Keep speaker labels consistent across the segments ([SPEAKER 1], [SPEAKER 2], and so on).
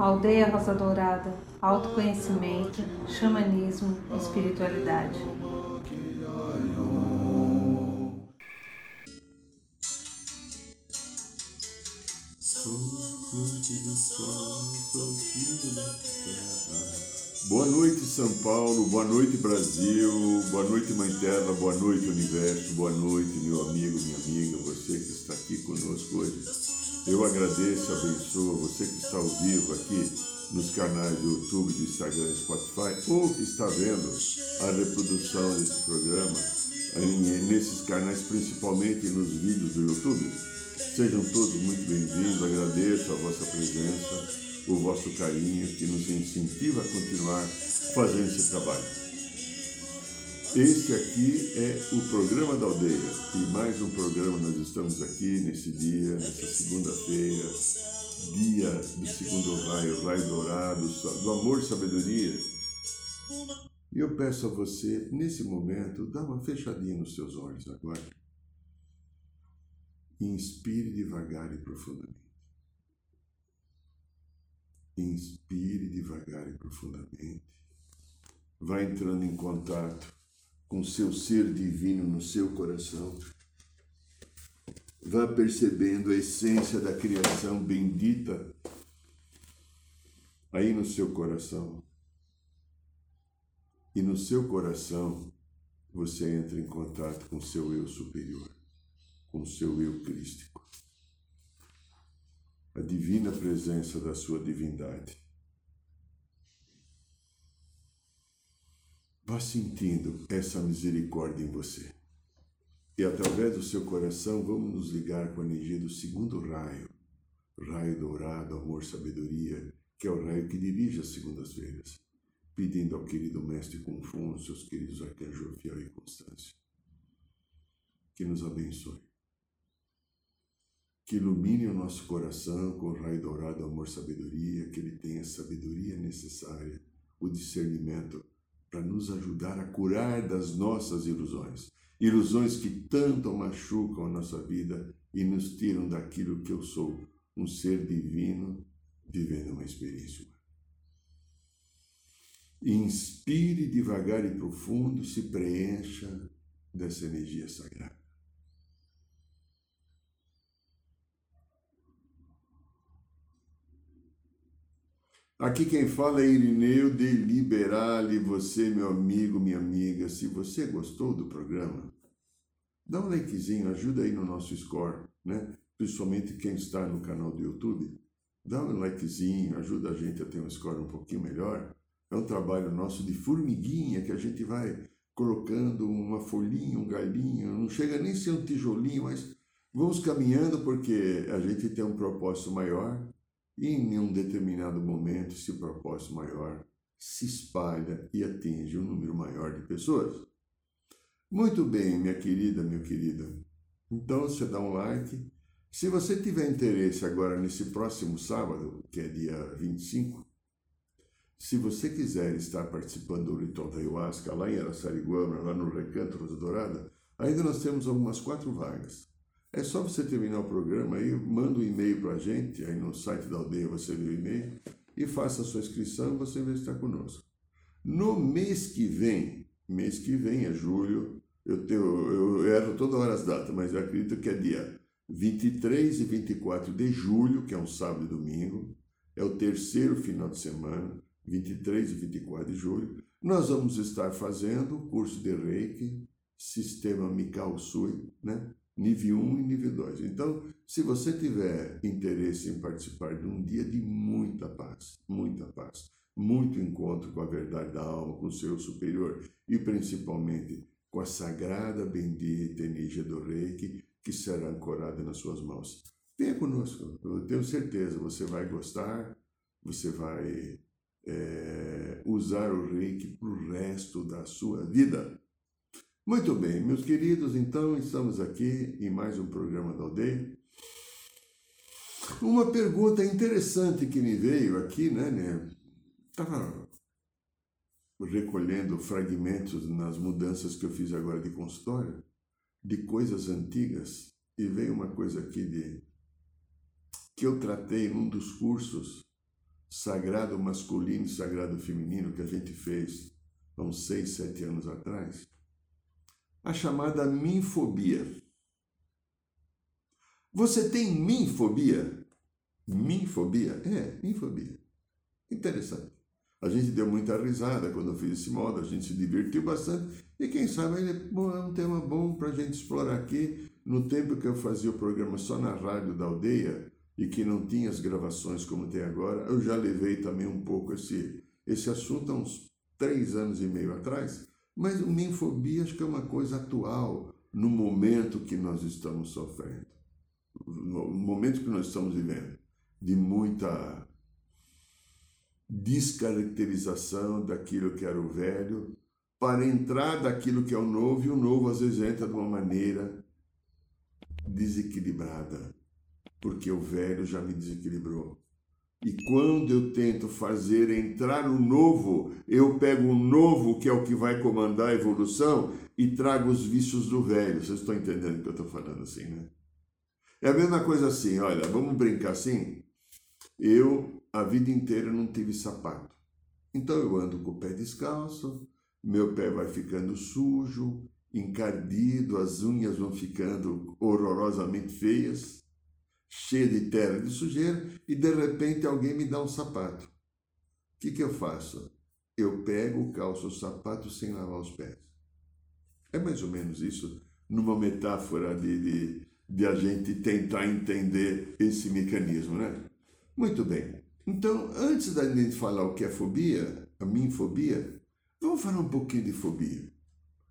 [SPEAKER 1] Aldeia Rosa Dourada, autoconhecimento, xamanismo, espiritualidade.
[SPEAKER 2] Boa noite, São Paulo. Boa noite, Brasil. Boa noite, Mãe Terra. Boa noite, Universo. Boa noite, meu amigo, minha amiga, você que está aqui conosco hoje. Eu agradeço, abençoo você que está ao vivo aqui nos canais do YouTube, do Instagram e Spotify, ou que está vendo a reprodução desse programa nesses canais, principalmente nos vídeos do YouTube. Sejam todos muito bem-vindos, agradeço a vossa presença o vosso carinho que nos incentiva a continuar fazendo esse trabalho. Este aqui é o programa da aldeia e mais um programa nós estamos aqui nesse dia, nessa segunda-feira, dia do segundo raio, raio dourado, do amor e sabedoria. E eu peço a você, nesse momento, dá uma fechadinha nos seus olhos agora. Inspire devagar e profundamente. Inspire devagar e profundamente. Vá entrando em contato com seu ser divino no seu coração. Vá percebendo a essência da criação bendita aí no seu coração. E no seu coração você entra em contato com seu eu superior, com seu eu crístico a divina presença da sua divindade. Vá sentindo essa misericórdia em você. E através do seu coração, vamos nos ligar com a energia do segundo raio, raio dourado, amor, sabedoria, que é o raio que dirige as segundas-feiras, pedindo ao querido Mestre Confúcio, aos queridos arcanjos Fiel e Constância, que nos abençoe. Que ilumine o nosso coração com o raio dourado amor sabedoria, que ele tenha a sabedoria necessária, o discernimento para nos ajudar a curar das nossas ilusões. Ilusões que tanto machucam a nossa vida e nos tiram daquilo que eu sou, um ser divino vivendo uma experiência humana. Inspire devagar e profundo, se preencha dessa energia sagrada. Aqui quem fala é Irineu de Liberale, você, meu amigo, minha amiga. Se você gostou do programa, dá um likezinho, ajuda aí no nosso score, né? Principalmente quem está no canal do YouTube. Dá um likezinho, ajuda a gente a ter um score um pouquinho melhor. É um trabalho nosso de formiguinha que a gente vai colocando uma folhinha, um galinho, não chega nem a ser um tijolinho, mas vamos caminhando porque a gente tem um propósito maior e em um determinado momento esse propósito maior se espalha e atinge um número maior de pessoas. Muito bem, minha querida, meu querido. Então você dá um like. Se você tiver interesse agora nesse próximo sábado, que é dia 25, se você quiser estar participando do ritual da ayahuasca lá em Araçariguama, lá no Recanto Rosa Dourada, ainda nós temos algumas quatro vagas. É só você terminar o programa aí, manda um e-mail para a gente, aí no site da aldeia você vê o e-mail, e faça a sua inscrição e você vai estar conosco. No mês que vem, mês que vem é julho, eu, tenho, eu erro toda hora as datas, mas eu acredito que é dia 23 e 24 de julho, que é um sábado e domingo, é o terceiro final de semana, 23 e 24 de julho, nós vamos estar fazendo o curso de Reiki, Sistema Mikao Sui, né? Nível 1 e nível 2. Então, se você tiver interesse em participar de um dia de muita paz, muita paz, muito encontro com a verdade da alma, com o seu superior e principalmente com a sagrada, bendita energia do reiki que será ancorada nas suas mãos. Venha conosco, eu tenho certeza, você vai gostar, você vai é, usar o reiki para o resto da sua vida. Muito bem, meus queridos, então estamos aqui em mais um programa da aldeia. Uma pergunta interessante que me veio aqui, né? Estava né, recolhendo fragmentos nas mudanças que eu fiz agora de consultório, de coisas antigas, e veio uma coisa aqui de que eu tratei num dos cursos sagrado masculino e sagrado feminino que a gente fez há uns seis, sete anos atrás, a chamada minfobia. Você tem minfobia? Minfobia? É, minfobia. Interessante. A gente deu muita risada quando eu fiz esse modo, a gente se divertiu bastante e quem sabe ele bom, é um tema bom para a gente explorar aqui. No tempo que eu fazia o programa só na rádio da aldeia e que não tinha as gravações como tem agora, eu já levei também um pouco esse, esse assunto há uns três anos e meio atrás. Mas o minfobia acho que é uma coisa atual no momento que nós estamos sofrendo, no momento que nós estamos vivendo, de muita descaracterização daquilo que era o velho, para entrar daquilo que é o novo, e o novo às vezes entra de uma maneira desequilibrada, porque o velho já me desequilibrou. E quando eu tento fazer entrar o novo, eu pego o novo, que é o que vai comandar a evolução, e trago os vícios do velho. Vocês estão entendendo o que eu estou falando assim, né? É a mesma coisa assim, olha, vamos brincar assim? Eu a vida inteira não tive sapato. Então eu ando com o pé descalço, meu pé vai ficando sujo, encardido, as unhas vão ficando horrorosamente feias, cheia de terra de sujeira, e de repente alguém me dá um sapato. O que, que eu faço? Eu pego, calço o sapato sem lavar os pés. É mais ou menos isso, numa metáfora de, de, de a gente tentar entender esse mecanismo, né? Muito bem. Então, antes da gente falar o que é fobia, a minha fobia, vamos falar um pouquinho de fobia.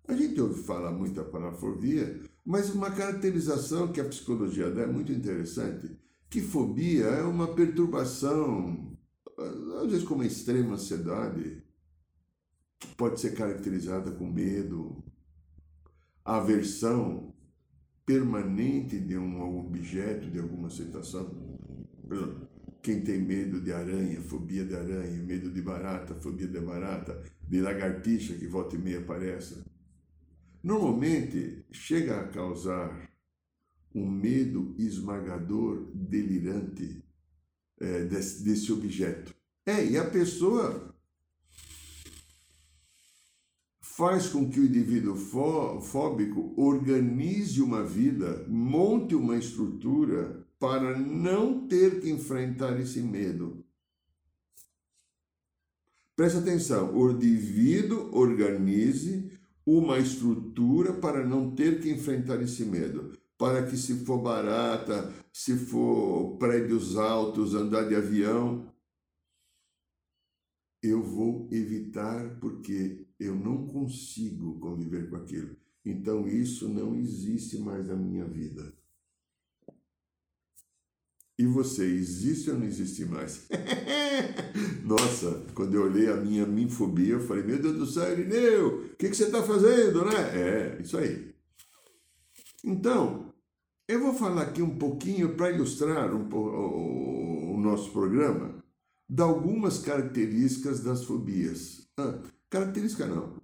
[SPEAKER 2] A gente ouve falar muito a palavra fobia, mas uma caracterização que a psicologia dá é muito interessante, que fobia é uma perturbação, às vezes com uma extrema ansiedade, que pode ser caracterizada com medo, aversão permanente de um objeto, de alguma situação. Por exemplo, quem tem medo de aranha, fobia de aranha, medo de barata, fobia de barata, de lagartixa que volta e meia aparece, normalmente chega a causar um medo esmagador, delirante é, desse, desse objeto. É, e a pessoa faz com que o indivíduo fóbico organize uma vida, monte uma estrutura para não ter que enfrentar esse medo. Preste atenção, o indivíduo organize uma estrutura para não ter que enfrentar esse medo. Para que se for barata, se for prédios altos, andar de avião, eu vou evitar porque eu não consigo conviver com aquilo. Então isso não existe mais na minha vida. E você, existe ou não existe mais? Nossa, quando eu olhei a minha minfobia, eu falei, meu Deus do céu, Irineu, o que, que você está fazendo, né? É, isso aí. Então, eu vou falar aqui um pouquinho para ilustrar um, o, o, nosso programa de algumas características das fobias. Ah, característica não.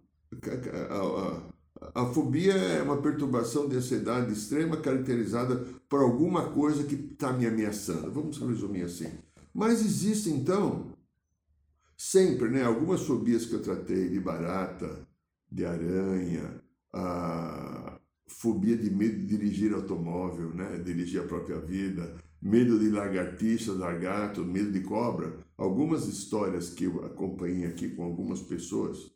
[SPEAKER 2] A fobia é uma perturbação de ansiedade extrema caracterizada por alguma coisa que está me ameaçando. Vamos resumir assim. Mas existe então, sempre, né, algumas fobias que eu tratei de barata, de aranha, a fobia de medo de dirigir automóvel, né, dirigir a própria vida, medo de lagartixa, lagarto, medo de cobra. Algumas histórias que eu acompanhei aqui com algumas pessoas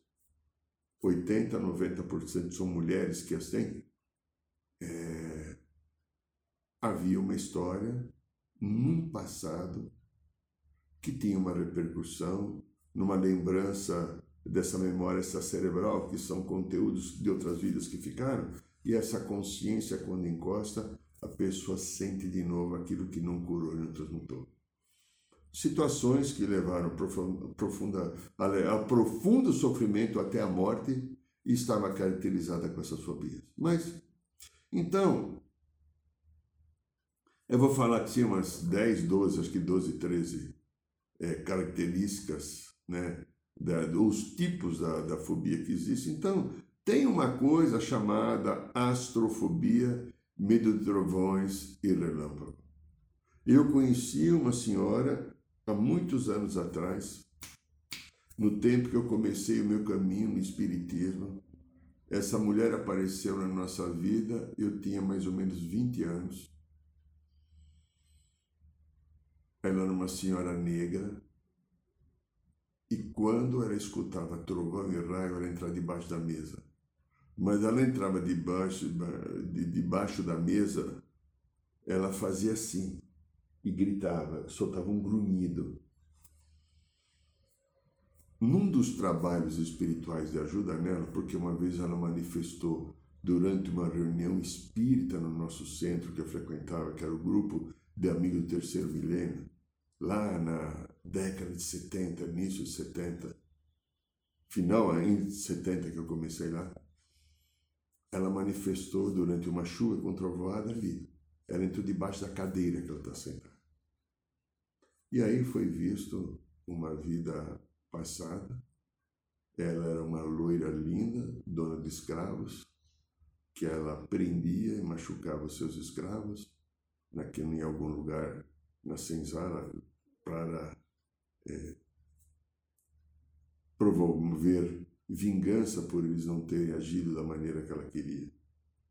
[SPEAKER 2] 80% a 90% são mulheres que as têm, é, havia uma história num passado que tinha uma repercussão, numa lembrança dessa memória cerebral, que são conteúdos de outras vidas que ficaram, e essa consciência, quando encosta, a pessoa sente de novo aquilo que não curou e não transmutou situações que levaram profunda, a, profundo sofrimento até a morte e estava caracterizada com essas fobias. Mas, então, eu vou falar aqui umas 10, 12, acho que 12, 13 é, características, né, da, os tipos da, da fobia que existe. Então, tem uma coisa chamada astrofobia, medo de trovões e relâmpago. Eu conheci uma senhora há muitos anos atrás, no tempo que eu comecei o meu caminho no Espiritismo, essa mulher apareceu na nossa vida, eu tinha mais ou menos 20 anos. Ela era uma senhora negra, e quando ela escutava trovão e raio, ela entrava debaixo da mesa. Mas ela entrava debaixo, de, debaixo da mesa, ela fazia assim e gritava, soltava um grunhido. Num dos trabalhos espirituais de ajuda nela, porque uma vez ela manifestou durante uma reunião espírita no nosso centro que eu frequentava, que era o grupo de amigos do terceiro milênio, lá na década de 70, início de 70, final ainda de 70 que eu comecei lá, ela manifestou durante uma chuva com trovoada ali. Ela entrou debaixo da cadeira que ela está sentada. E aí foi visto uma vida passada. Ela era uma loira linda, dona de escravos, que ela prendia e machucava seus escravos, naquele, em algum lugar na senzala, para é, promover vingança por eles não terem agido da maneira que ela queria.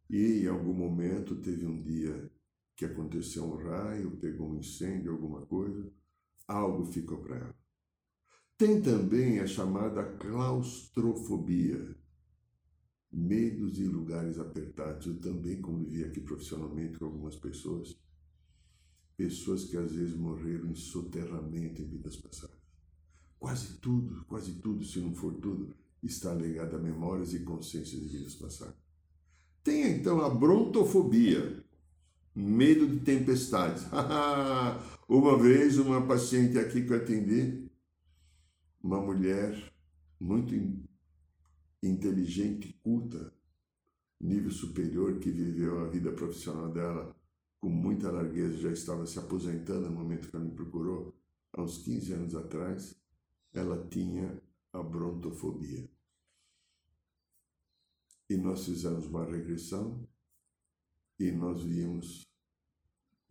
[SPEAKER 2] E em algum momento teve um dia que aconteceu um raio, pegou um incêndio, alguma coisa, algo ficou para ela. Tem também a chamada claustrofobia, medos de lugares apertados. Eu também convivi aqui profissionalmente com algumas pessoas, pessoas que às vezes morreram em soterramento em vidas passadas. Quase tudo, quase tudo, se não for tudo, está ligado a memórias e consciências de vidas passadas. Tem então a brontofobia, medo de tempestades. uma vez, uma paciente aqui que eu atendi, uma mulher muito inteligente, culta, nível superior, que viveu a vida profissional dela com muita largueza, já estava se aposentando no momento que ela me procurou, há uns 15 anos atrás, ela tinha a brontofobia. E nós fizemos uma regressão e nós vimos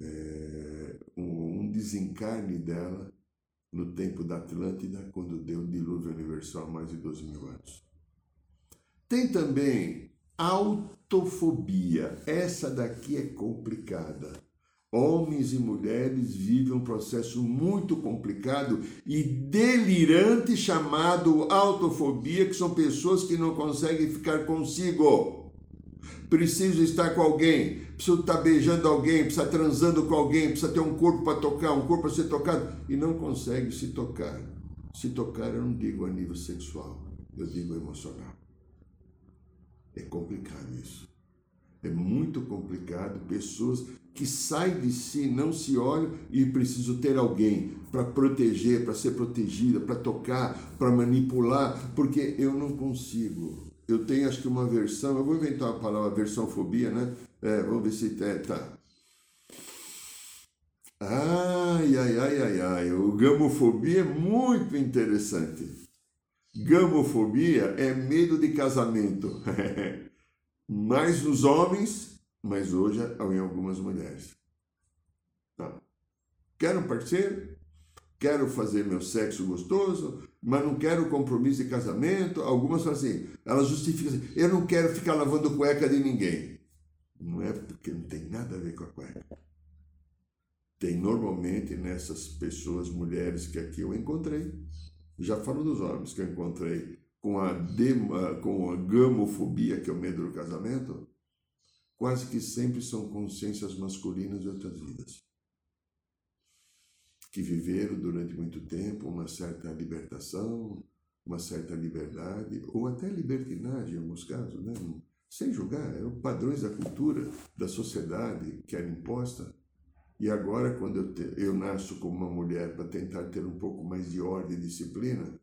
[SPEAKER 2] é, um, desencarne dela no tempo da Atlântida, quando deu o dilúvio universal há mais de 12 mil anos. Tem também autofobia. Essa daqui é complicada. Homens e mulheres vivem um processo muito complicado e delirante chamado autofobia, que são pessoas que não conseguem ficar consigo preciso estar com alguém, preciso estar beijando alguém, precisa transando com alguém, precisa ter um corpo para tocar, um corpo para ser tocado, e não consegue se tocar. Se tocar, eu não digo a nível sexual, eu digo emocional. É complicado isso. É muito complicado. Pessoas que saem de si, não se olham e preciso ter alguém para proteger, para ser protegida, para tocar, para manipular, porque eu não consigo eu tenho acho que uma versão, eu vou inventar a palavra versão fobia, né? É, vamos ver se é, tá. Ai, ai, ai, ai, ai, o gamofobia é muito interessante. Gamofobia é medo de casamento. mais nos homens, mas hoje em algumas mulheres. Tá. Quero um parceiro? Quero fazer meu sexo gostoso? Mas não quero compromisso de casamento. Algumas falam assim, elas justificam assim, eu não quero ficar lavando cueca de ninguém. Não é porque não tem nada a ver com a cueca. Tem normalmente nessas pessoas, mulheres que aqui eu encontrei, já falo dos homens que eu encontrei com a, dema, com a gamofobia, que é o medo do casamento, quase que sempre são consciências masculinas de outras vidas que viveram durante muito tempo uma certa libertação, uma certa liberdade, ou até libertinagem em alguns casos, né? sem julgar, eram padrões da cultura, da sociedade que era imposta. E agora, quando eu, te, eu nasço como uma mulher para tentar ter um pouco mais de ordem e disciplina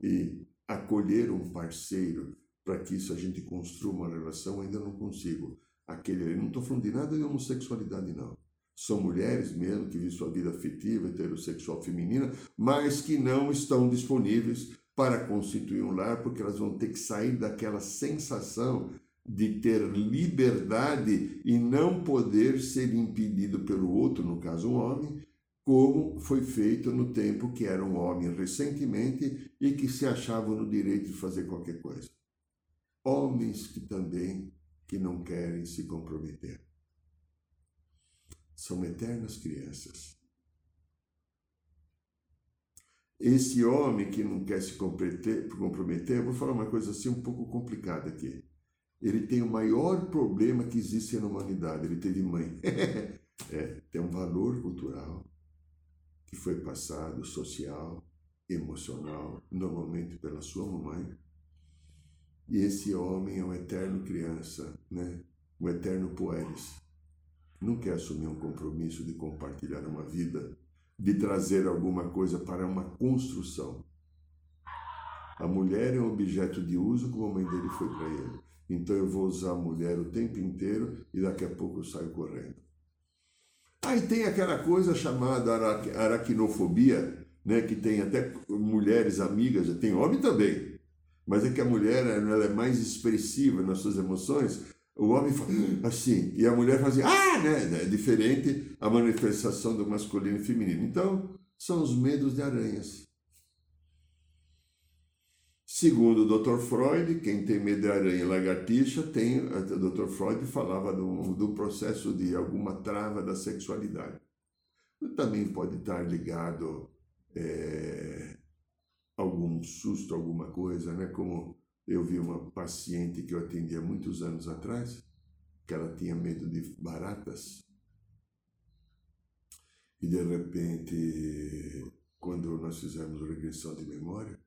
[SPEAKER 2] e acolher um parceiro para que isso a gente construa uma relação, ainda não consigo. Aquele, não estou falando de nada de homossexualidade, não são mulheres mesmo que vivem sua vida afetiva, heterossexual feminina, mas que não estão disponíveis para constituir um lar, porque elas vão ter que sair daquela sensação de ter liberdade e não poder ser impedido pelo outro, no caso um homem, como foi feito no tempo que era um homem recentemente e que se achavam no direito de fazer qualquer coisa. Homens que também que não querem se comprometer. São eternas crianças. Esse homem que não quer se comprometer, eu vou falar uma coisa assim um pouco complicada aqui. Ele tem o maior problema que existe na humanidade. Ele teve mãe. é, tem um valor cultural que foi passado, social, emocional, normalmente pela sua mamãe. E esse homem é um eterno criança, né? um eterno poeres. Não quer assumir um compromisso de compartilhar uma vida de trazer alguma coisa para uma construção. A mulher é um objeto de uso como a mãe dele foi para ele. Então eu vou usar a mulher o tempo inteiro e daqui a pouco eu saio correndo. Aí tem aquela coisa chamada aracnofobia, né, que tem até mulheres amigas, tem homem também, mas é que a mulher ela é mais expressiva nas suas emoções o homem fala assim, e a mulher fala assim, ah, né? É diferente a manifestação do masculino e feminino. Então, são os medos de aranhas. Segundo o Dr. Freud, quem tem medo de aranha e lagartixa, tem, o Dr. Freud falava do, do processo de alguma trava da sexualidade. Também pode estar ligado é, algum susto, alguma coisa, né? Como eu vi uma paciente que eu atendi há muitos anos atrás, que ela tinha medo de baratas. E de repente, quando nós fizemos regressão de memória,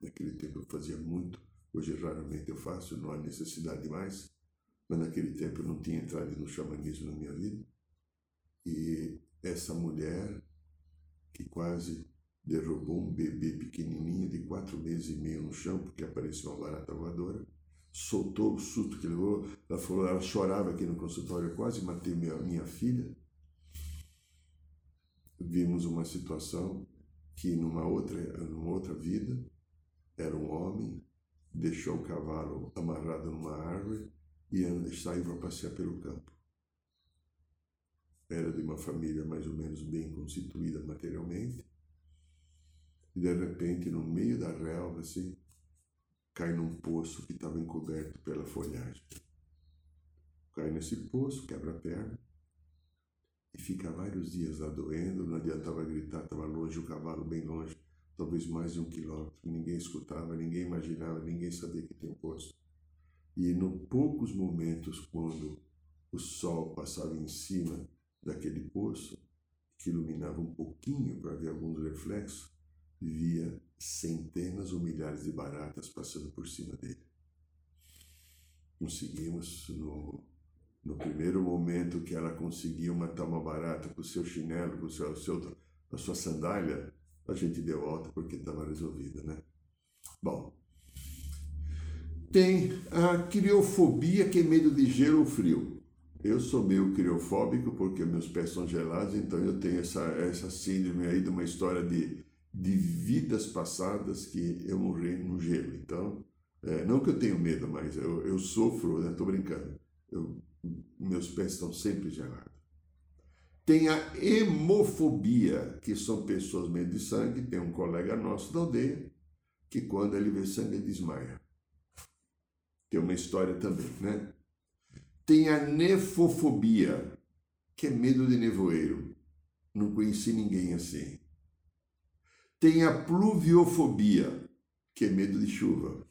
[SPEAKER 2] naquele tempo eu fazia muito, hoje raramente eu faço, não há necessidade mais, mas naquele tempo eu não tinha entrado no xamanismo na minha vida. E essa mulher, que quase derrubou um bebê pequenininho de quatro meses e meio no chão, porque apareceu uma barata voadora, soltou o susto que levou, ela falou, ela chorava aqui no consultório, quase matei minha, minha filha. Vimos uma situação que numa outra, numa outra vida, era um homem, deixou o cavalo amarrado numa árvore e saiu para passear pelo campo. Era de uma família mais ou menos bem constituída materialmente, e de repente, no meio da relva, assim, cai num poço que estava encoberto pela folhagem. Cai nesse poço, quebra a perna e fica vários dias lá doendo. Não adiantava gritar, estava longe, o cavalo bem longe, talvez mais de um quilômetro. Ninguém escutava, ninguém imaginava, ninguém sabia que tinha um poço. E no poucos momentos, quando o sol passava em cima daquele poço, que iluminava um pouquinho para ver alguns reflexos, via centenas ou milhares de baratas passando por cima dele. Conseguimos, no, no primeiro momento que ela conseguiu matar uma barata com o seu chinelo, com o seu, seu, a sua sandália, a gente deu alta porque estava resolvida, né? Bom, tem a criofobia, que é medo de gelo ou frio. Eu sou meio criofóbico porque meus pés são gelados, então eu tenho essa, essa síndrome aí de uma história de de vidas passadas que eu morri no gelo. Então, é, não que eu tenho medo, mas eu, eu sofro, né? Tô brincando. Eu, meus pés estão sempre gelados. Tem a hemofobia, que são pessoas meio de sangue. Tem um colega nosso da aldeia que quando ele vê sangue desmaia. Tem uma história também, né? Tem a nefofobia, que é medo de nevoeiro. Não conheci ninguém assim. Tem a pluviofobia, que é medo de chuva.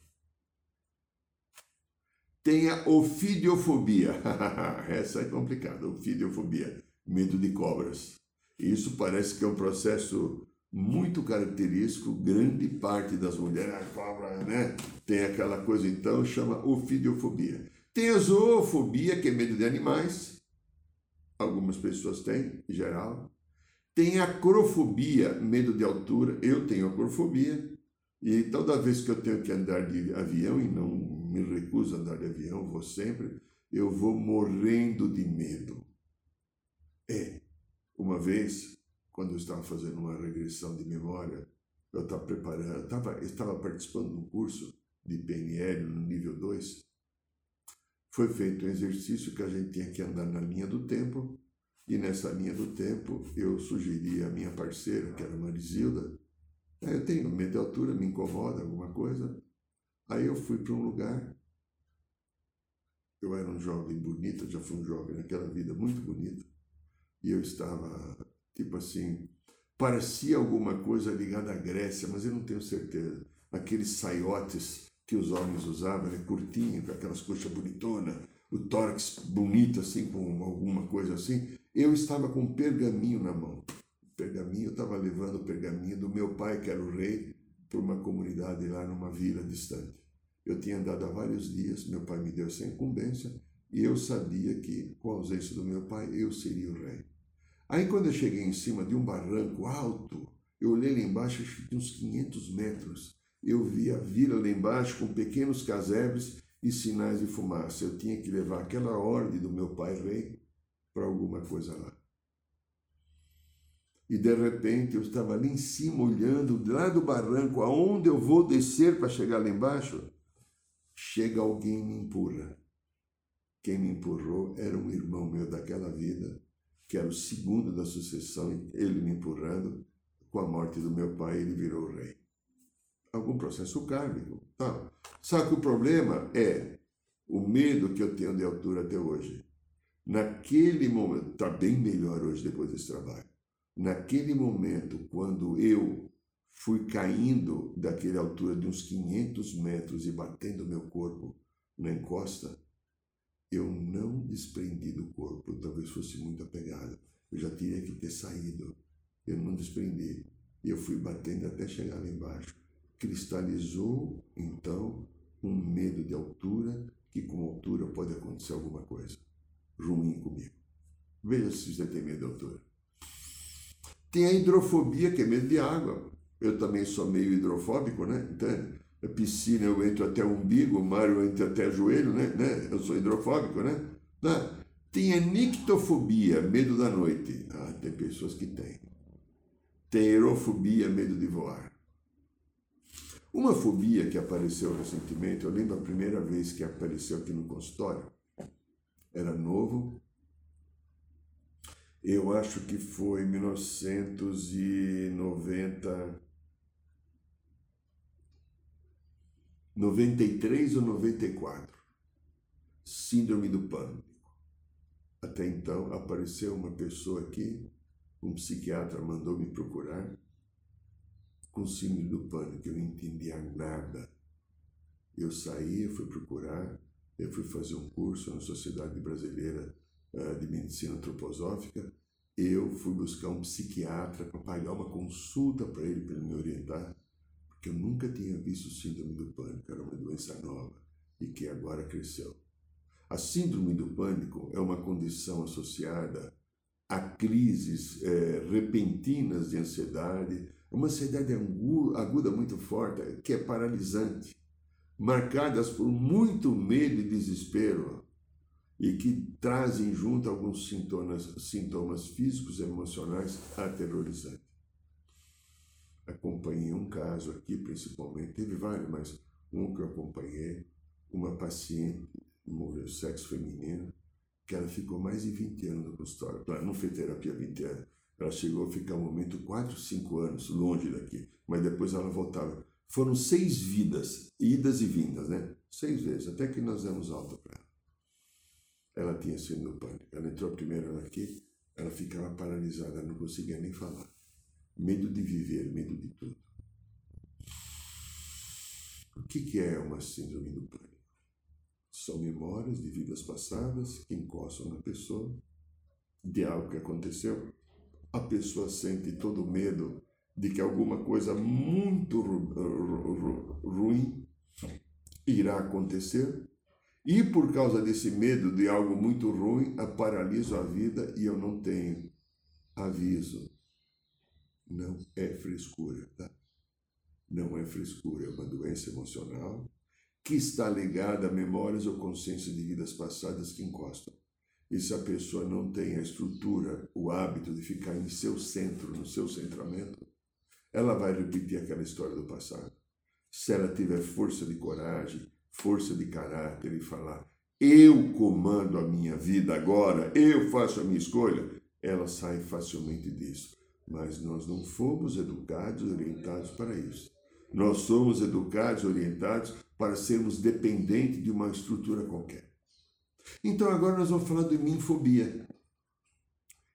[SPEAKER 2] Tem a ofidiofobia. Essa é complicada, ofidiofobia, medo de cobras. Isso parece que é um processo muito característico, grande parte das mulheres, a cobra, né? Tem aquela coisa, então, chama ofidiofobia. Tem a zoofobia, que é medo de animais. Algumas pessoas têm, em geral. Tem acrofobia, medo de altura. Eu tenho acrofobia. E toda vez que eu tenho que andar de avião, e não me recuso a andar de avião, vou sempre, eu vou morrendo de medo. É, uma vez, quando eu estava fazendo uma regressão de memória, eu estava preparando, eu estava, eu estava participando de um curso de PNL no nível 2. Foi feito um exercício que a gente tinha que andar na linha do tempo E nessa linha do tempo, eu sugeri à minha parceira, que era Marisilda, é, eu tenho medo de altura, me incomoda alguma coisa. Aí eu fui para um lugar. Eu era um jovem bonito, já fui um jovem naquela vida muito bonito. E eu estava, tipo assim, parecia alguma coisa ligada à Grécia, mas eu não tenho certeza. Aqueles saiotes que os homens usavam, né? curtinho, com aquelas coxas bonitonas, o tórax bonito, assim, com alguma coisa assim. Eu estava com um pergaminho na mão. Pergaminho, eu estava levando o pergaminho do meu pai, que era o rei, para uma comunidade lá numa vila distante. Eu tinha andado há vários dias, meu pai me deu essa incumbência, e eu sabia que, com a ausência do meu pai, eu seria o rei. Aí, quando eu cheguei em cima de um barranco alto, eu olhei lá embaixo, de uns 500 metros. Eu vi a vila lá embaixo com pequenos casebres e sinais de fumaça. Eu tinha que levar aquela ordem do meu pai rei para alguma coisa lá. E de repente eu estava ali em cima olhando, lá do barranco, aonde eu vou descer para chegar lá embaixo. Chega alguém e me empurra. Quem me empurrou era um irmão meu daquela vida, que era o segundo da sucessão, ele me empurrando. Com a morte do meu pai, ele virou rei. Algum processo kármico. Tá. Sabe que o problema é o medo que eu tenho de altura até hoje. Naquele momento, está bem melhor hoje depois desse trabalho. Naquele momento, quando eu fui caindo daquela altura de uns 500 metros e batendo meu corpo na encosta, eu não desprendi do corpo, talvez fosse muito apegado. Eu já teria que ter saído. Eu não desprendi. Eu fui batendo até chegar lá embaixo. Cristalizou, então, um medo de altura, que com altura pode acontecer alguma coisa ruim comigo. Veja se você tem medo de altura. Tem a hidrofobia, que é medo de água. Eu também sou meio hidrofóbico, né? Então, a piscina eu entro até o umbigo, o mar eu entro até o joelho, né? né? Eu sou hidrofóbico, né? Tá? Tem a nictofobia, medo da noite. Ah, tem pessoas que têm. Tem aerofobia, medo de voar. Uma fobia que apareceu recentemente, eu lembro a primeira vez que apareceu aqui no consultório, era novo. Eu acho que foi 1990, 93 ou 94. Síndrome do pânico. Até então apareceu uma pessoa aqui, um psiquiatra mandou me procurar com síndrome do pânico. Eu não entendia nada. Eu saí, fui procurar, eu fui fazer um curso na Sociedade Brasileira eh, de Medicina Antroposófica. Eu fui buscar um psiquiatra para pagar uma consulta para ele, para ele me orientar, porque eu nunca tinha visto síndrome do pânico, era uma doença nova e que agora cresceu. A síndrome do pânico é uma condição associada a crises é, repentinas de ansiedade, uma ansiedade aguda muito forte, que é paralisante marcadas por muito medo e desespero e que trazem junto alguns sintomas, sintomas físicos e emocionais aterrorizantes. Acompanhei um caso aqui, principalmente, teve vários, mas um que eu acompanhei, uma paciente, morreu sexo feminino, que ela ficou mais de 20 anos no consultório. Não fez terapia 20 anos. Ela chegou a ficar um momento 4, 5 anos longe daqui, mas depois ela voltava. Foram seis vidas, idas e vindas, né? Seis vezes, até que nós demos alta para ela. Ela tinha sido no pânico. Ela entrou primeiro aqui, ela ficava paralisada, não conseguia nem falar. Medo de viver, medo de tudo. O que é uma síndrome do pânico? São memórias de vidas passadas que encostam na pessoa, de algo que aconteceu. A pessoa sente todo o medo de que alguma coisa muito ruim irá acontecer. E por causa desse medo de algo muito ruim, paraliso a vida e eu não tenho aviso. Não é frescura, tá? Não é frescura, é uma doença emocional que está ligada a memórias ou consciência de vidas passadas que encostam. E se a pessoa não tem a estrutura, o hábito de ficar em seu centro, no seu centramento, ela vai repetir aquela história do passado. Se ela tiver força de coragem, força de caráter e falar: eu comando a minha vida agora, eu faço a minha escolha, ela sai facilmente disso. Mas nós não fomos educados, orientados para isso. Nós somos educados, orientados para sermos dependentes de uma estrutura qualquer. Então agora nós vamos falar de minfobia.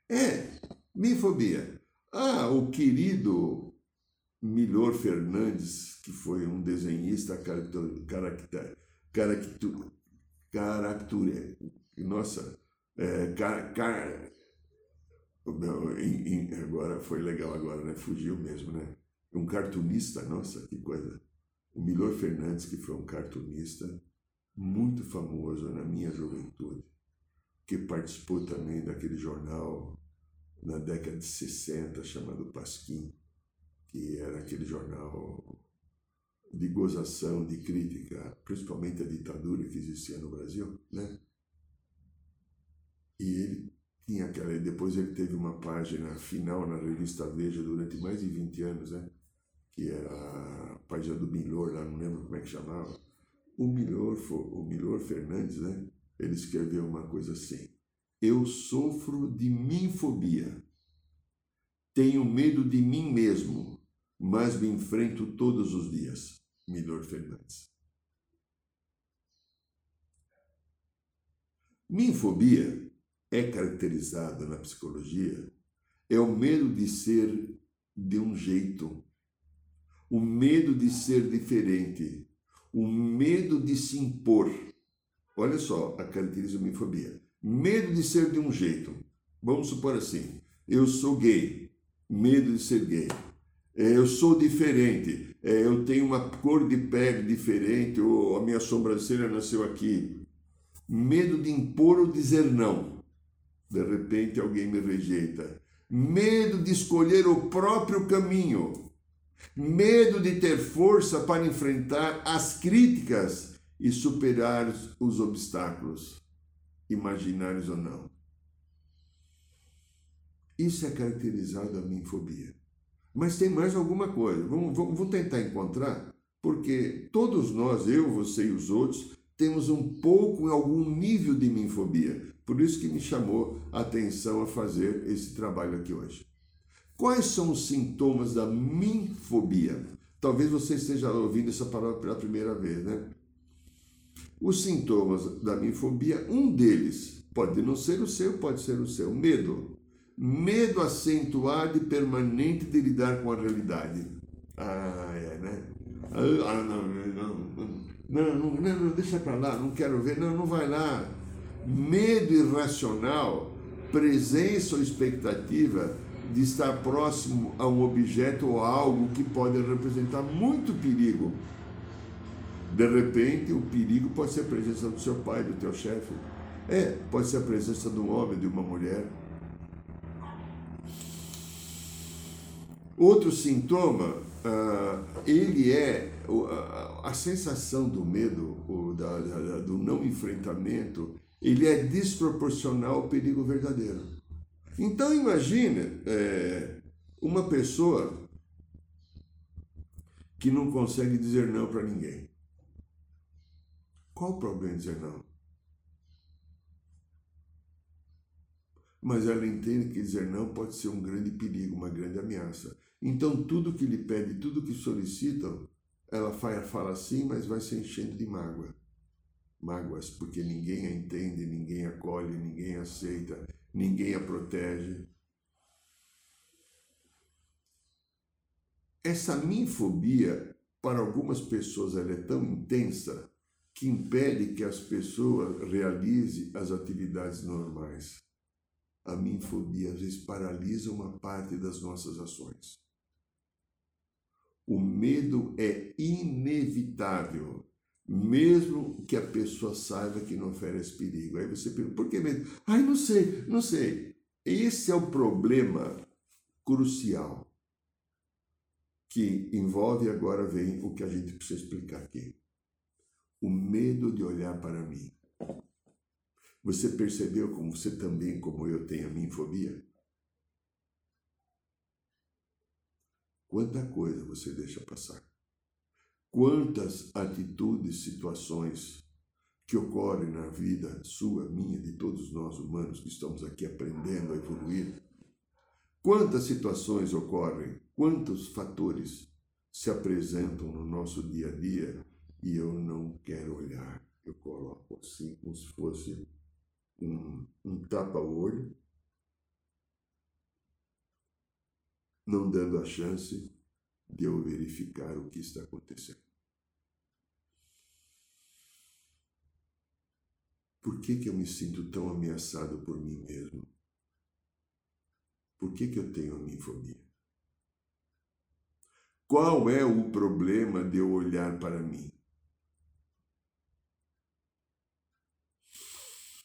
[SPEAKER 2] É, minfobia. Ah, o querido Milor Fernandes, que foi um desenhista caracter, nossa, é, car, car, não, em, em, agora foi legal agora, né? Fugiu mesmo, né? Um cartunista, nossa, que coisa. O Milor Fernandes, que foi um cartunista muito famoso na minha juventude, que participou também daquele jornal na década de 60 chamado Pasquim, que era aquele jornal de gozação, de crítica, principalmente a ditadura que existia no Brasil, né? E ele tinha aquela. Depois ele teve uma página final na revista Veja durante mais de 20 anos, né? Que era a página do Milor, lá não lembro como é que chamava. O Milor, o Milor Fernandes, né? Ele escreveu uma coisa assim: Eu sofro de minfobia. Tenho medo de mim mesmo, mas me enfrento todos os dias. Milor Fernandes. Minfobia é caracterizada na psicologia é o medo de ser de um jeito, o medo de ser diferente, o medo de se impor. Olha só a característica da minfobia. Medo de ser de um jeito. Vamos supor assim: eu sou gay, medo de ser gay. É, eu sou diferente, é, eu tenho uma cor de pele diferente, ou a minha sobrancelha nasceu aqui. Medo de impor ou dizer não. De repente alguém me rejeita. Medo de escolher o próprio caminho. Medo de ter força para enfrentar as críticas e superar os obstáculos, imaginários ou não. Isso é caracterizado a minfobia. Mas tem mais alguma coisa. Vamos, vamos, vamos tentar encontrar, porque todos nós, eu, você e os outros, temos um pouco, algum nível de minfobia. Por isso que me chamou a atenção a fazer esse trabalho aqui hoje. Quais são os sintomas da minfobia? Talvez você esteja ouvindo essa palavra pela primeira vez, né? Os sintomas da minfobia, um deles pode não ser o seu, pode ser o seu, medo. Medo acentuado e permanente de lidar com a realidade. Ah, é, né? Ah, não, não, não, não, não, não, deixa para lá, não quero ver, não, não vai lá medo irracional, presença ou expectativa de estar próximo a um objeto ou algo que pode representar muito perigo. De repente, o perigo pode ser a presença do seu pai, do teu chefe. É, pode ser a presença de um homem, de uma mulher. Outro sintoma, uh, ele é a sensação do medo, da, da, do não enfrentamento, ele é desproporcional ao perigo verdadeiro. Então imagine é, uma pessoa que não consegue dizer não para ninguém. Qual o problema em dizer não? Mas ela entende que dizer não pode ser um grande perigo, uma grande ameaça. Então tudo que lhe pede, tudo que solicita, ela fala sim, mas vai se enchendo de mágoa mágoas, porque ninguém a entende, ninguém acolhe, ninguém aceita, ninguém a protege. Essa minfobia, para algumas pessoas, ela é tão intensa que impede que as pessoas realizem as atividades normais. A minfobia às vezes paralisa uma parte das nossas ações. O medo é inevitável mesmo que a pessoa saiba que não oferece perigo. Aí você pergunta, por que medo? Ai, não sei, não sei. Esse é o problema crucial que envolve agora vem o que a gente precisa explicar aqui. O medo de olhar para mim. Você percebeu como você também, como eu, tem a minha fobia? Quanta coisa você deixa passar? Quantas atitudes, situações que ocorre na vida sua, minha, de todos nós humanos que estamos aqui aprendendo a evoluir. Quantas situações ocorrem, quantos fatores se apresentam no nosso dia a dia e eu não quero olhar. Eu coloco assim, como se fosse um, um tapa-olho, não dando a chance de eu verificar o que está acontecendo. Por que, que eu me sinto tão ameaçado por mim mesmo? Por que, que eu tenho a minha fobia? Qual é o problema de eu olhar para mim?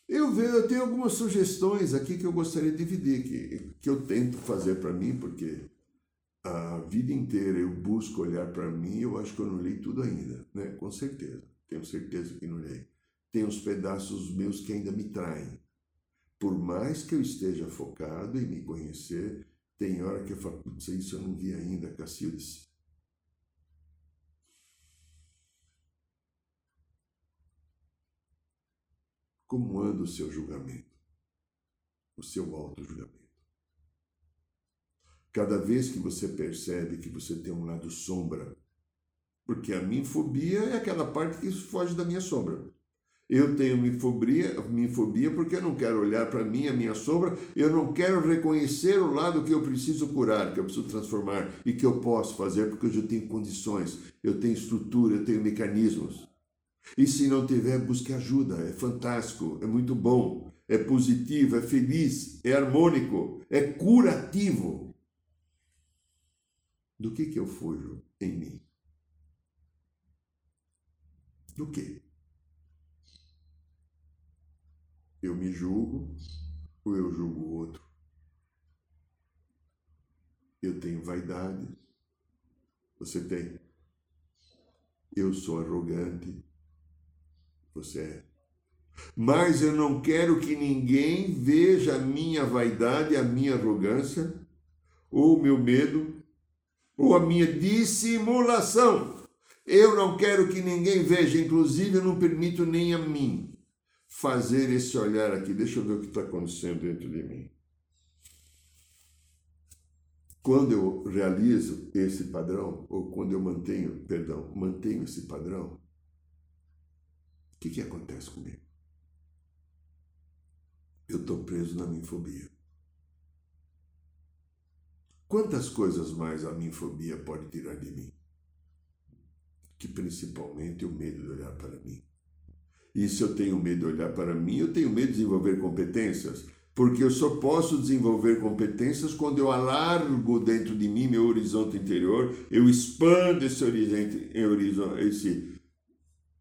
[SPEAKER 2] Eu, vejo, eu tenho algumas sugestões aqui que eu gostaria de dividir, que, que eu tento fazer para mim, porque a vida inteira eu busco olhar para mim, eu acho que eu não li tudo ainda, né? Com certeza, tenho certeza que não li. Tem uns pedaços meus que ainda me traem. Por mais que eu esteja focado em me conhecer, tem hora que eu falo, putz, isso eu não vi ainda, Cacildes. Como anda o seu julgamento? O seu auto-julgamento? Cada vez que você percebe que você tem um lado sombra, porque a minha fobia é aquela parte que foge da minha sombra. Eu tenho minfobia, minfobia porque eu não quero olhar para mim, a minha sombra, eu não quero reconhecer o lado que eu preciso curar, que eu preciso transformar e que eu posso fazer porque eu já tenho condições, eu tenho estrutura, eu tenho mecanismos. E se não tiver, busque ajuda. É fantástico, é muito bom, é positivo, é feliz, é harmônico, é curativo. Do que, que eu fujo em mim? Do que? Eu me julgo ou eu julgo o outro? Eu tenho vaidade. Você tem. Eu sou arrogante. Você é. Mas eu não quero que ninguém veja a minha vaidade, a minha arrogância, ou o meu medo, ou a minha dissimulação. Eu não quero que ninguém veja, inclusive eu não permito nem a mim fazer esse olhar aqui. Deixa eu ver o que está acontecendo dentro de mim. Quando eu realizo esse padrão, ou quando eu mantenho, perdão, mantenho esse padrão, o que, que acontece comigo? Eu estou preso na minha fobia. Quantas coisas mais a minha fobia pode tirar de mim? Que principalmente o medo de olhar para mim. E se eu tenho medo de olhar para mim, eu tenho medo de desenvolver competências, porque eu só posso desenvolver competências quando eu alargo dentro de mim meu horizonte interior, eu expando esse horizonte, esse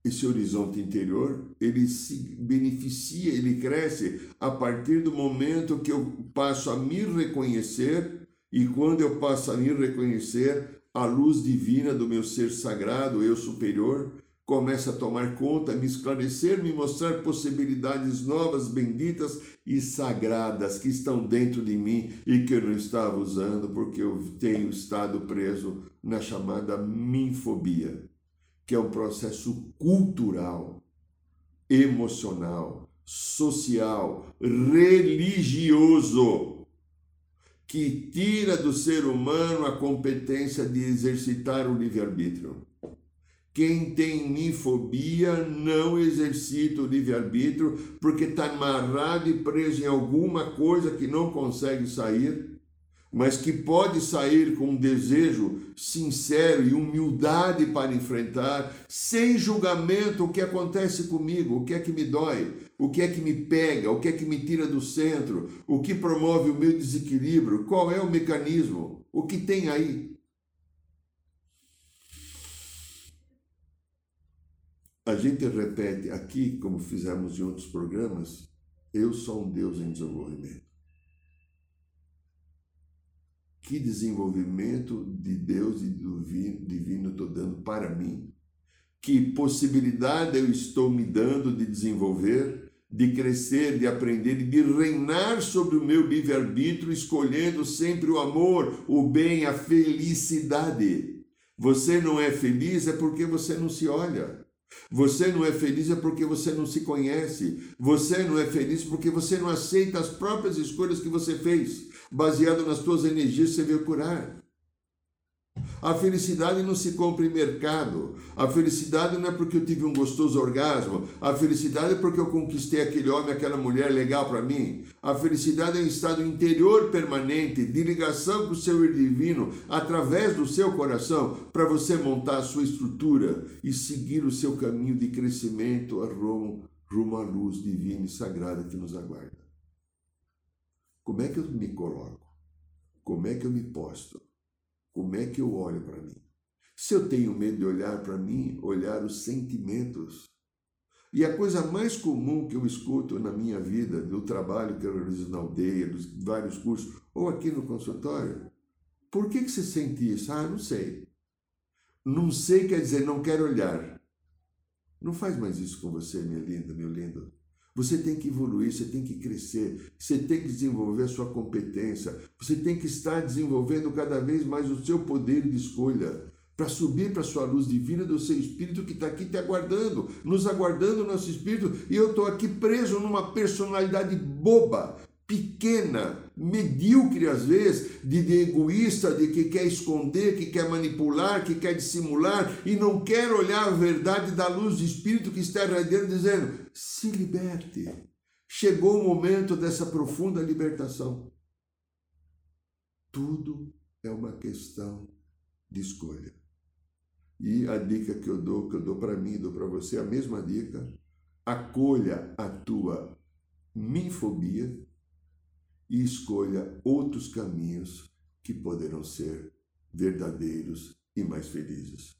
[SPEAKER 2] esse horizonte interior, ele se beneficia, ele cresce a partir do momento que eu passo a me reconhecer e quando eu passo a me reconhecer, a luz divina do meu ser sagrado, eu superior, começa a tomar conta, me esclarecer, me mostrar possibilidades novas, benditas e sagradas que estão dentro de mim e que eu não estava usando porque eu tenho estado preso na chamada minfobia que é um processo cultural, emocional, social, religioso, que tira do ser humano a competência de exercitar o livre-arbítrio. Quem tem mifobia não exercita o livre-arbítrio porque está amarrado e preso em alguma coisa que não consegue sair mas que pode sair com um desejo sincero e humildade para enfrentar, sem julgamento, o que acontece comigo, o que é que me dói, o que é que me pega, o que é que me tira do centro, o que promove o meu desequilíbrio, qual é o mecanismo, o que tem aí. A gente repete aqui, como fizemos em outros programas, eu sou um Deus em desenvolvimento. Que desenvolvimento de Deus e do divino estou dando para mim? Que possibilidade eu estou me dando de desenvolver, de crescer, de aprender e de reinar sobre o meu livre-arbítrio, escolhendo sempre o amor, o bem, a felicidade. Você não é feliz é porque você não se olha. Você não é feliz é porque você não se conhece. Você não é feliz porque você não aceita as próprias escolhas que você fez, baseado nas suas energias você veio curar. A felicidade não se compra em mercado. A felicidade não é porque eu tive um gostoso orgasmo. A felicidade é porque eu conquistei aquele homem, aquela mulher legal para mim. A felicidade é um estado interior permanente de ligação com o seu ir divino através do seu coração para você montar a sua estrutura e seguir o seu caminho de crescimento rumo, rumo à luz divina e sagrada que nos aguarda. Como é que eu me coloco? Como é que eu me posto? Como é que eu olho para mim? Se eu tenho medo de olhar para mim, olhar os sentimentos. E a coisa mais comum que eu escuto na minha vida, do trabalho que eu realizo na aldeia, dos vários cursos, ou aqui no consultório, por que, que você sente isso? Ah, não sei. Não sei quer dizer não quero olhar. Não faz mais isso com você, minha linda, meu lindo. Você tem que evoluir, você tem que crescer, você tem que desenvolver a sua competência, você tem que estar desenvolvendo cada vez mais o seu poder de escolha para subir para a sua luz divina do seu espírito que está aqui te aguardando, nos aguardando o nosso espírito, e eu estou aqui preso numa personalidade boba, pequena, medíocre às vezes, de, de, egoísta, de que quer esconder, que quer manipular, que quer dissimular e não quer olhar a verdade da luz do Espírito que está irradiando, dizendo: se liberte. Chegou o momento dessa profunda libertação. Tudo é uma questão de escolha. E a dica que eu dou, que eu dou para mim, dou para você, a mesma dica. Acolha a tua minfobia e escolha outros caminhos que poderão ser verdadeiros e mais felizes.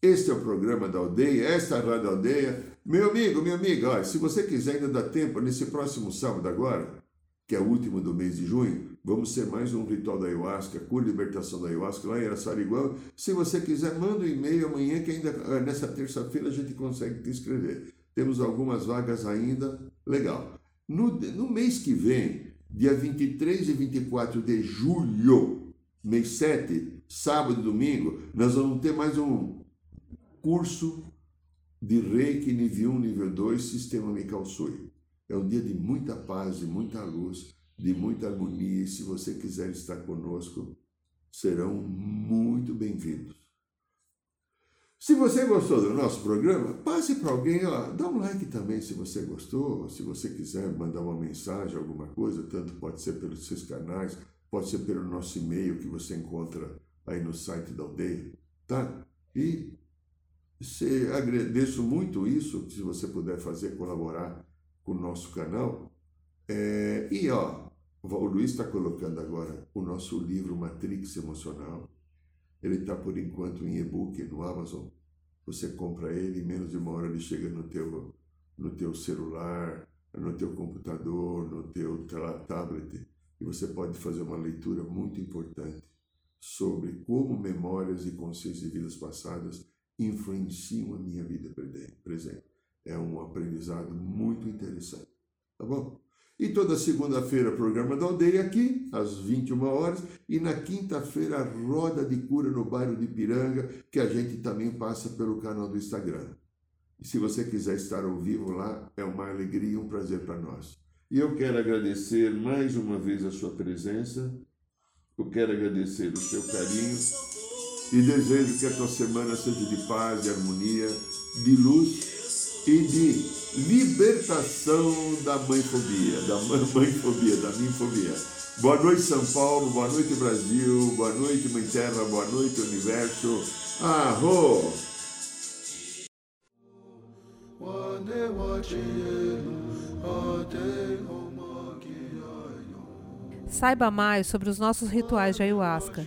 [SPEAKER 2] Este é o programa da aldeia, esta é a Rádio Aldeia. Meu amigo, minha amiga, olha, se você quiser ainda dá tempo, nesse próximo sábado agora, que é o último do mês de junho, vamos ter mais um ritual da ayahuasca, cura libertação da ayahuasca lá em Araçariguama. Se você quiser, manda um e-mail amanhã, que ainda eh, nessa terça-feira a gente consegue te inscrever. Temos algumas vagas ainda, legal. No, no mês que vem, dia 23 e 24 de julho, mês 7, sábado e domingo, nós vamos ter mais um curso de Reiki nível 1, nível 2, Sistema Mikao Sui. É um dia de muita paz, de muita luz, de muita harmonia, e se você quiser estar conosco, serão muito bem-vindos. Se você gostou do nosso programa, passe para alguém, ó, dá um like também se você gostou, se você quiser mandar uma mensagem, alguma coisa, tanto pode ser pelos seus canais, pode ser pelo nosso e-mail que você encontra aí no site da aldeia, tá? E se, agradeço muito isso, se você puder fazer, colaborar com o nosso canal. É, e ó, o Luiz está colocando agora o nosso livro Matrix Emocional, ele está, por enquanto, em e-book no Amazon. Você compra ele, em menos de uma hora ele chega no teu, no teu celular, no teu computador, no teu tablet. E você pode fazer uma leitura muito importante sobre como memórias e consciências de vidas passadas influenciam a minha vida presente. É um aprendizado muito interessante. Tá bom? E toda segunda-feira, programa da aldeia aqui, às 21 horas. E na quinta-feira, roda de cura no bairro de Piranga, que a gente também passa pelo canal do Instagram. E se você quiser estar ao vivo lá, é uma alegria e um prazer para nós. E eu quero agradecer mais uma vez a sua presença, eu quero agradecer o seu carinho e desejo que a tua semana seja de paz, de harmonia, de luz e de libertação da mãefobia, da mãefobia, da minfobia. Boa noite, São Paulo, boa noite, Brasil, boa noite, Mãe Terra, boa noite, Universo. Arro!
[SPEAKER 1] Saiba mais sobre os nossos rituais de ayahuasca